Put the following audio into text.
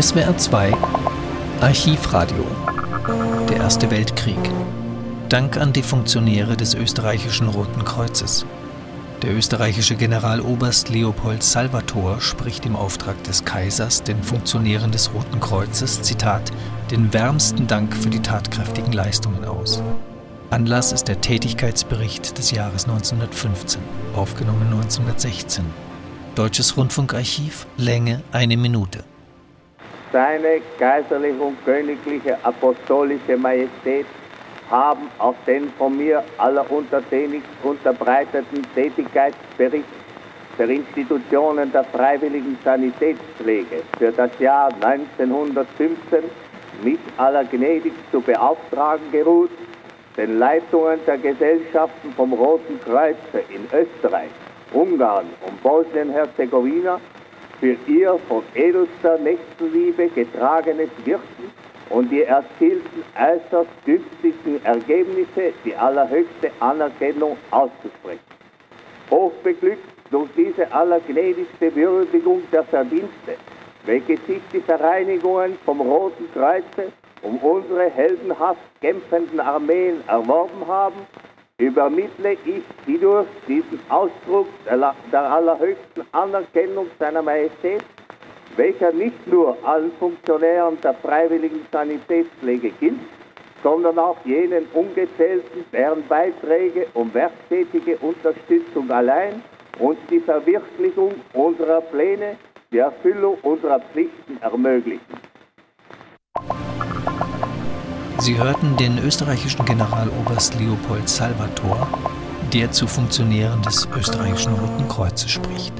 SWR 2 Archivradio Der Erste Weltkrieg Dank an die Funktionäre des österreichischen Roten Kreuzes. Der österreichische Generaloberst Leopold Salvator spricht im Auftrag des Kaisers den Funktionären des Roten Kreuzes, Zitat, den wärmsten Dank für die tatkräftigen Leistungen aus. Anlass ist der Tätigkeitsbericht des Jahres 1915, aufgenommen 1916. Deutsches Rundfunkarchiv, Länge eine Minute. Seine kaiserliche und königliche apostolische Majestät haben auf den von mir aller untertänigst unterbreiteten Tätigkeitsbericht für Institutionen der freiwilligen Sanitätspflege für das Jahr 1915 mich allergnädigst zu beauftragen geruht, den Leitungen der Gesellschaften vom Roten Kreuz in Österreich, Ungarn und Bosnien-Herzegowina für ihr von edelster Nächstenliebe getragenes Wirken und die erzielten äußerst günstigen Ergebnisse die allerhöchste Anerkennung auszusprechen. Hochbeglückt durch diese allergnädigste Würdigung der Verdienste, welche sich die Vereinigungen vom Roten Kreuze um unsere heldenhaft kämpfenden Armeen erworben haben, übermittle ich hierdurch diesen Ausdruck der, allerhöchsten Anerkennung seiner Majestät, welcher nicht nur allen Funktionären der freiwilligen Sanitätspflege gilt, sondern auch jenen ungezählten, deren Beiträge und werktätige Unterstützung allein uns die Verwirklichung unserer Pläne, die Erfüllung unserer Pflichten ermöglichen. Sie hörten den österreichischen Generaloberst Leopold Salvator, der zu Funktionären des österreichischen Roten Kreuzes spricht.